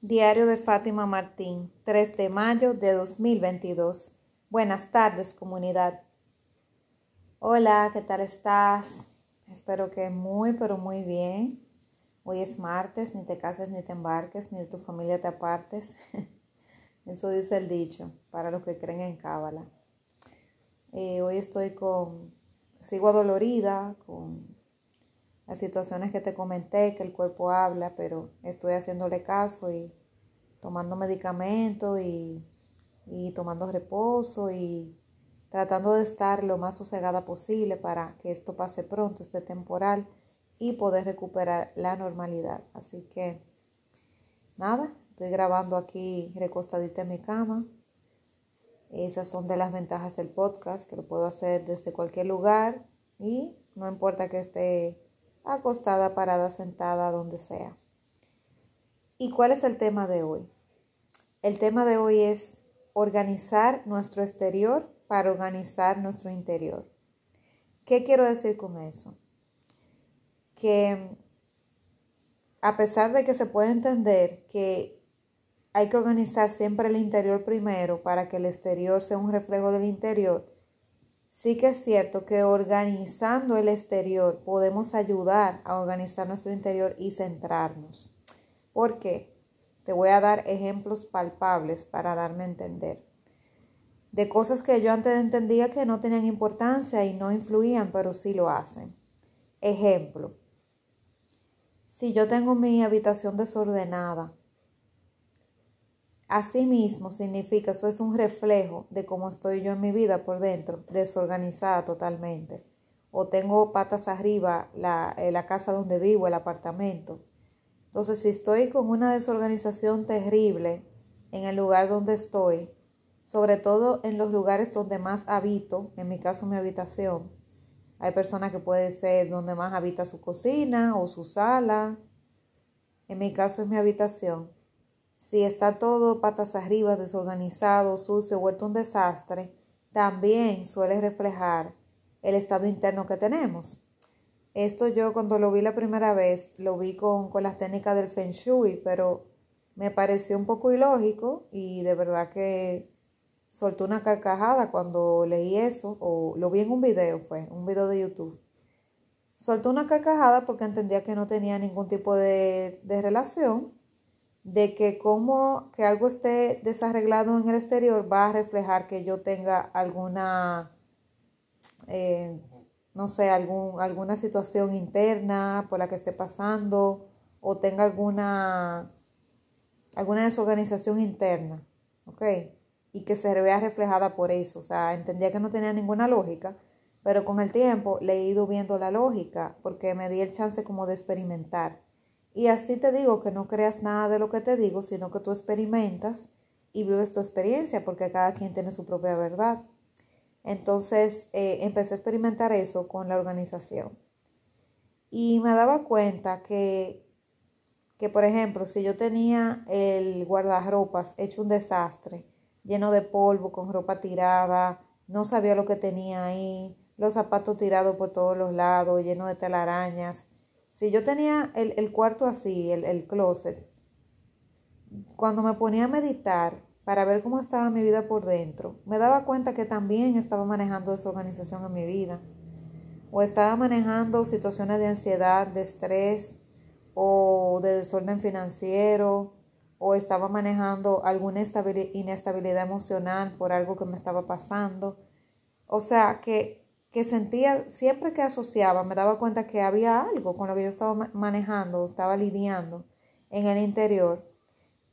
Diario de Fátima Martín, 3 de mayo de 2022. Buenas tardes, comunidad. Hola, ¿qué tal estás? Espero que muy, pero muy bien. Hoy es martes, ni te cases ni te embarques, ni de tu familia te apartes. Eso dice el dicho, para los que creen en Cábala. Eh, hoy estoy con, sigo dolorida, con las situaciones que te comenté, que el cuerpo habla, pero estoy haciéndole caso y tomando medicamentos y, y tomando reposo y tratando de estar lo más sosegada posible para que esto pase pronto, este temporal, y poder recuperar la normalidad. Así que, nada, estoy grabando aquí recostadita en mi cama. Esas son de las ventajas del podcast, que lo puedo hacer desde cualquier lugar y no importa que esté acostada, parada, sentada, donde sea. ¿Y cuál es el tema de hoy? El tema de hoy es organizar nuestro exterior para organizar nuestro interior. ¿Qué quiero decir con eso? Que a pesar de que se puede entender que hay que organizar siempre el interior primero para que el exterior sea un reflejo del interior, Sí que es cierto que organizando el exterior podemos ayudar a organizar nuestro interior y centrarnos. ¿Por qué? Te voy a dar ejemplos palpables para darme a entender. De cosas que yo antes entendía que no tenían importancia y no influían, pero sí lo hacen. Ejemplo. Si yo tengo mi habitación desordenada, Asimismo, significa, eso es un reflejo de cómo estoy yo en mi vida por dentro, desorganizada totalmente. O tengo patas arriba la, eh, la casa donde vivo, el apartamento. Entonces, si estoy con una desorganización terrible en el lugar donde estoy, sobre todo en los lugares donde más habito, en mi caso mi habitación, hay personas que puede ser donde más habita su cocina o su sala, en mi caso es mi habitación si está todo patas arriba, desorganizado, sucio, vuelto un desastre, también suele reflejar el estado interno que tenemos. Esto yo cuando lo vi la primera vez, lo vi con, con las técnicas del Feng Shui, pero me pareció un poco ilógico y de verdad que soltó una carcajada cuando leí eso, o lo vi en un video, fue un video de YouTube. Soltó una carcajada porque entendía que no tenía ningún tipo de, de relación de que como que algo esté desarreglado en el exterior va a reflejar que yo tenga alguna, eh, no sé, algún, alguna situación interna por la que esté pasando o tenga alguna, alguna desorganización interna. Y que se vea reflejada por eso. O sea, entendía que no tenía ninguna lógica, pero con el tiempo le he ido viendo la lógica porque me di el chance como de experimentar. Y así te digo que no creas nada de lo que te digo, sino que tú experimentas y vives tu experiencia, porque cada quien tiene su propia verdad. Entonces eh, empecé a experimentar eso con la organización. Y me daba cuenta que, que, por ejemplo, si yo tenía el guardarropas hecho un desastre, lleno de polvo, con ropa tirada, no sabía lo que tenía ahí, los zapatos tirados por todos los lados, lleno de telarañas, si yo tenía el, cuarto así, el, el closet, cuando me ponía a meditar para ver cómo estaba mi vida por dentro, me daba cuenta que también estaba manejando desorganización en mi vida. O estaba manejando situaciones de ansiedad, de estrés o de desorden financiero, o estaba manejando alguna inestabilidad emocional por algo que me estaba pasando. O sea que que sentía, siempre que asociaba, me daba cuenta que había algo con lo que yo estaba manejando, estaba lidiando en el interior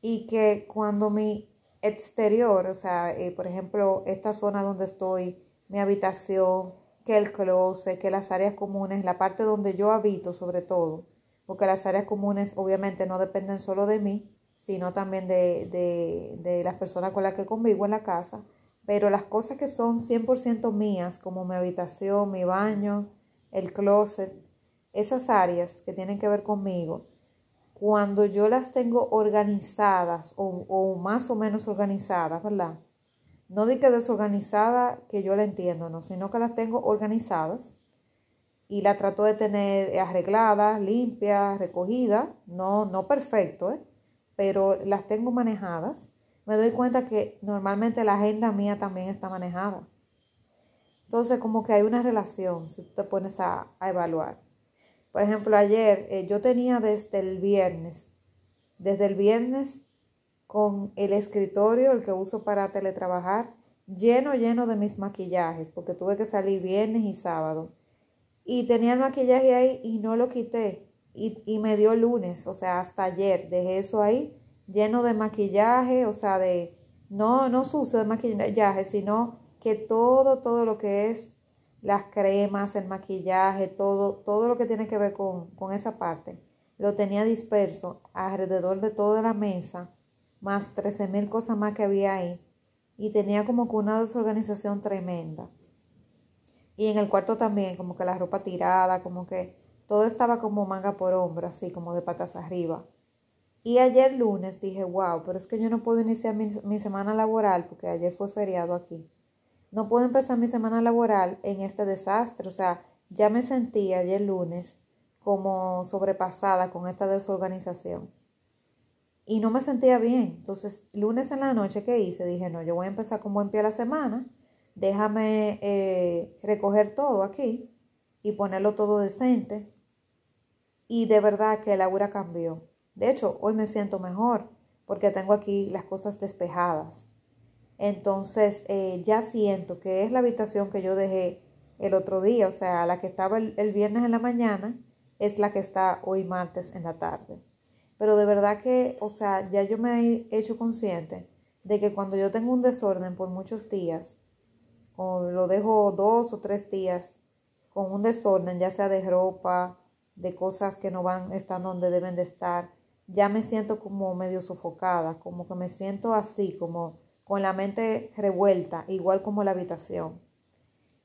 y que cuando mi exterior, o sea, eh, por ejemplo, esta zona donde estoy, mi habitación, que el closet, que las áreas comunes, la parte donde yo habito sobre todo, porque las áreas comunes obviamente no dependen solo de mí, sino también de, de, de las personas con las que convivo en la casa, pero las cosas que son 100% mías, como mi habitación, mi baño, el closet, esas áreas que tienen que ver conmigo, cuando yo las tengo organizadas o, más o menos organizadas, ¿verdad? No di que desorganizada que yo la entiendo, no, sino que las tengo organizadas y la trato de tener arregladas, limpias, recogidas, no, no perfecto, ¿eh? pero las tengo manejadas. Me doy cuenta que normalmente la agenda mía también está manejada. Entonces, como que hay una relación si tú te pones a, evaluar. Por ejemplo, ayer eh, yo tenía desde el viernes, desde el viernes con el escritorio, el que uso para teletrabajar, lleno, lleno de mis maquillajes, porque tuve que salir viernes y sábado. Y tenía el maquillaje ahí y no lo quité. Y, y me dio lunes, o sea, hasta ayer dejé eso ahí lleno de maquillaje, o sea, de, no, no sucio de maquillaje, sino que todo, todo lo que es las cremas, el maquillaje, todo, todo lo que tiene que ver con, con esa parte, lo tenía disperso alrededor de toda la mesa, más 13 mil cosas más que había ahí, y tenía como que una desorganización tremenda. Y en el cuarto también, como que la ropa tirada, como que todo estaba como manga por hombro, así como de patas arriba. Y ayer lunes dije, wow, pero es que yo no puedo iniciar mi, mi semana laboral, porque ayer fue feriado aquí no puedo empezar mi semana laboral en este desastre. O sea, ya me sentí ayer lunes como sobrepasada con esta desorganización. Y no me sentía bien. Entonces, lunes en la noche, ¿qué hice? Dije, no, yo voy a empezar con buen pie la semana. Déjame eh, recoger todo aquí y ponerlo todo decente. Y de verdad que la aura cambió. De hecho, hoy me siento mejor porque tengo aquí las cosas despejadas. Entonces eh, ya siento que es la habitación que yo dejé el otro día, o sea, la que estaba el, el, viernes en la mañana es la que está hoy martes en la tarde. Pero de verdad que, o sea, ya yo me he hecho consciente de que cuando yo tengo un desorden por muchos días, o lo dejo dos o tres días con un desorden, ya sea de ropa, de cosas que no van, están donde deben de estar, ya me siento como medio sofocada, como que me siento así, como con la mente revuelta, igual como la habitación.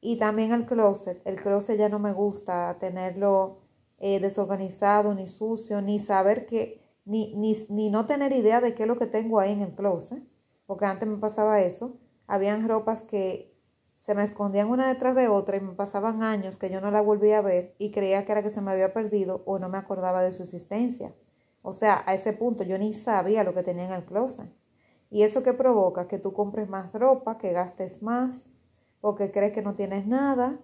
Y también el closet. El closet ya no me gusta tenerlo eh, desorganizado, ni sucio, ni saber que, ni, ni, ni no tener idea de qué es lo que tengo ahí en el closet. Porque antes me pasaba eso. Habían ropas que se me escondían una detrás de otra y me pasaban años que yo no la volvía a ver y creía que era que se me había perdido o no me acordaba de su existencia. O sea, a ese punto yo ni sabía lo que tenía en el closet. Y eso que provoca que tú compres más ropa, que gastes más, porque crees que no tienes nada,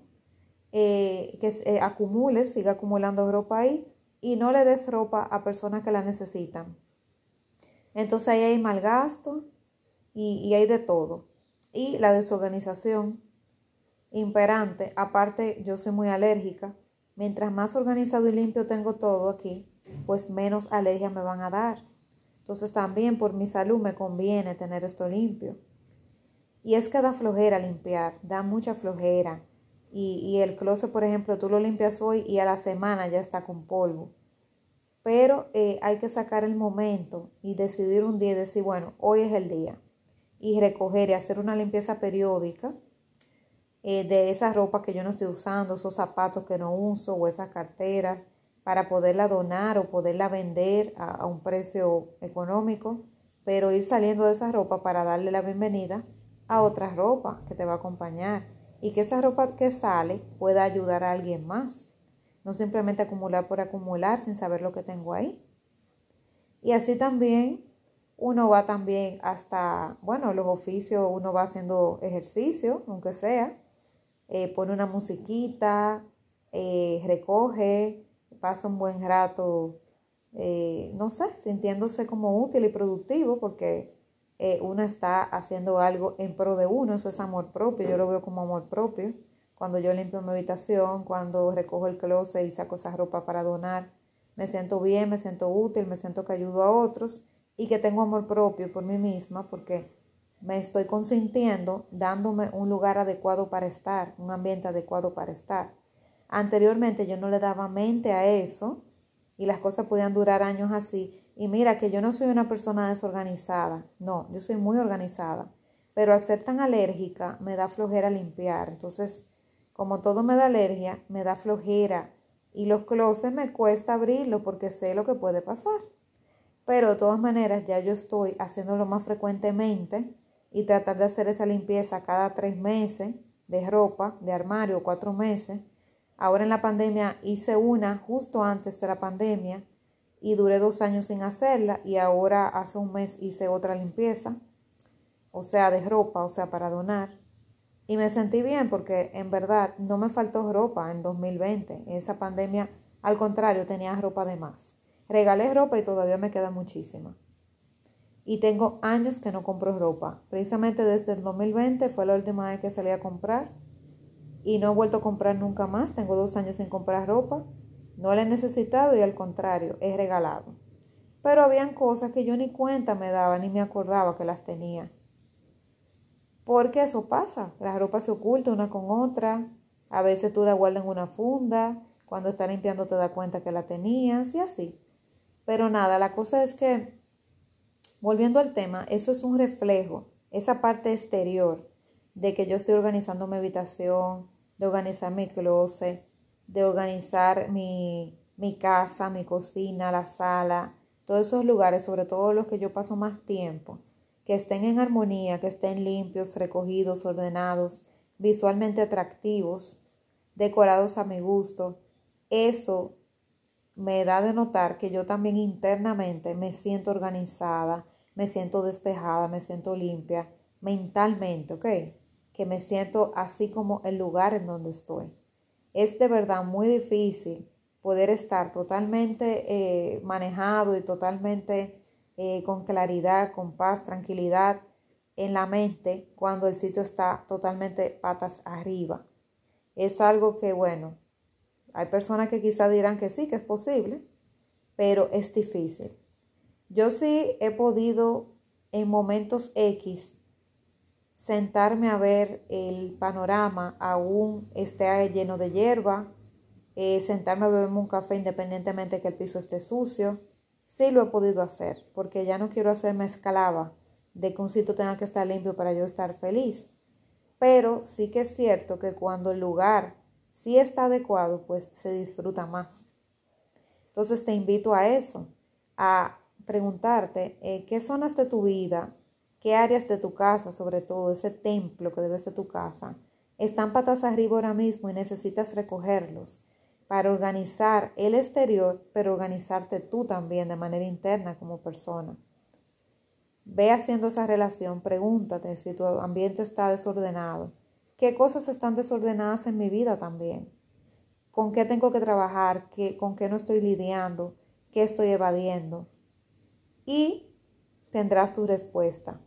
eh, que eh, acumules, siga acumulando ropa ahí y no le des ropa a personas que la necesitan. Entonces ahí hay mal gasto y hay de todo. Y la desorganización imperante, aparte yo soy muy alérgica, mientras más organizado y limpio tengo todo aquí, pues menos alergias me van a dar. Entonces también por mi salud me conviene tener esto limpio. Y es que da flojera limpiar, da mucha flojera. Y, el closet, por ejemplo, tú lo limpias hoy y a la semana ya está con polvo. Pero eh, hay que sacar el momento y decidir un día y decir, bueno, hoy es el día. Y recoger y hacer una limpieza periódica eh, de esa ropa que yo no estoy usando, esos zapatos que no uso o esas carteras para poderla donar o poderla vender a, un precio económico, pero ir saliendo de esa ropa para darle la bienvenida a otra ropa que te va a acompañar y que esa ropa que sale pueda ayudar a alguien más, no simplemente acumular por acumular sin saber lo que tengo ahí. Y así también uno va también hasta, bueno, los oficios, uno va haciendo ejercicio, aunque sea, eh, pone una musiquita, eh, recoge, pasa un buen rato, eh, no sé, sintiéndose como útil y productivo porque eh, uno está haciendo algo en pro de uno, eso es amor propio, yo lo veo como amor propio. Cuando yo limpio mi habitación, cuando recojo el closet y saco esa ropa para donar, me siento bien, me siento útil, me siento que ayudo a otros y que tengo amor propio por mí misma porque me estoy consintiendo, dándome un lugar adecuado para estar, un ambiente adecuado para estar. Anteriormente yo no le daba mente a eso y las cosas podían durar años así. Y mira que yo no soy una persona desorganizada, no, yo soy muy organizada, pero al ser tan alérgica me da flojera limpiar. Entonces, como todo me da alergia, me da flojera y los closets me cuesta abrirlo porque sé lo que puede pasar. Pero de todas maneras ya yo estoy haciéndolo más frecuentemente y tratar de hacer esa limpieza cada tres meses de ropa, de armario, cuatro meses Ahora en la pandemia hice una justo antes de la pandemia y duré dos años sin hacerla y ahora hace un mes hice otra limpieza, o sea, de ropa, o sea, para donar. Y me sentí bien porque en verdad no me faltó ropa en 2020. En esa pandemia, al contrario, tenía ropa de más. Regalé ropa y todavía me queda muchísima. Y tengo años que no compro ropa. Precisamente desde el 2020 fue la última vez que salí a comprar. Y no he vuelto a comprar nunca más. Tengo dos años sin comprar ropa. No la he necesitado y al contrario, he regalado. Pero habían cosas que yo ni cuenta me daba ni me acordaba que las tenía. Porque eso pasa, la ropa se oculta una con otra, a veces tú la guardas en una funda, cuando estás limpiando te das cuenta que la tenías y así. Pero nada, la cosa es que, volviendo al tema, eso es un reflejo, esa parte exterior de que yo estoy organizando mi habitación, de organizar mi closet, de organizar mi, mi casa, mi cocina, la sala, todos esos lugares, sobre todo los que yo paso más tiempo, que estén en armonía, que estén limpios, recogidos, ordenados, visualmente atractivos, decorados a mi gusto. Eso me da de notar que yo también internamente me siento organizada, me siento despejada, me siento limpia mentalmente, ¿ok? Que me siento así como el lugar en donde estoy es de verdad muy difícil poder estar totalmente eh, manejado y totalmente eh, con claridad, con paz, tranquilidad en la mente cuando el sitio está totalmente patas arriba. Es algo que, bueno, hay personas que quizás dirán que sí, que es posible, pero es difícil. Yo sí he podido en momentos X sentarme a ver el panorama aún esté lleno de hierba, eh, sentarme a beberme un café independientemente que el piso esté sucio. Sí lo he podido hacer, porque ya no quiero hacerme esclava de que un sitio tenga que estar limpio para yo estar feliz. Pero sí que es cierto que cuando el lugar sí está adecuado, pues se disfruta más. Entonces te invito a eso, a preguntarte eh, qué zonas de tu vida qué áreas de tu casa, sobre todo ese templo que debe ser tu casa, están patas arriba ahora mismo y necesitas recogerlos para organizar el exterior, pero organizarte tú también de manera interna como persona. Ve haciendo esa relación, pregúntate si tu ambiente está desordenado, qué cosas están desordenadas en mi vida también, con qué tengo que trabajar, ¿Qué, con qué no estoy lidiando, qué estoy evadiendo. Y tendrás tu respuesta.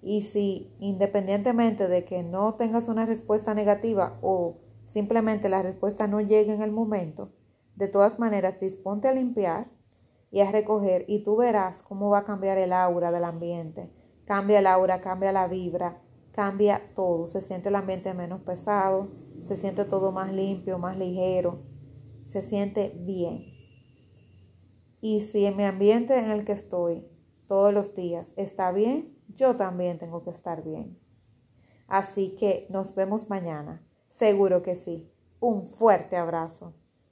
Y si independientemente de que no tengas una respuesta negativa o simplemente la respuesta no llegue en el momento, de todas maneras disponte a limpiar y a recoger y tú verás cómo va a cambiar el aura del ambiente. Cambia el aura, cambia la vibra, cambia todo. Se siente el ambiente menos pesado, se siente todo más limpio, más ligero, se siente bien. Y si en mi ambiente en el que estoy todos los días está bien, yo también tengo que estar bien. Así que nos vemos mañana. Seguro que sí. Un fuerte abrazo.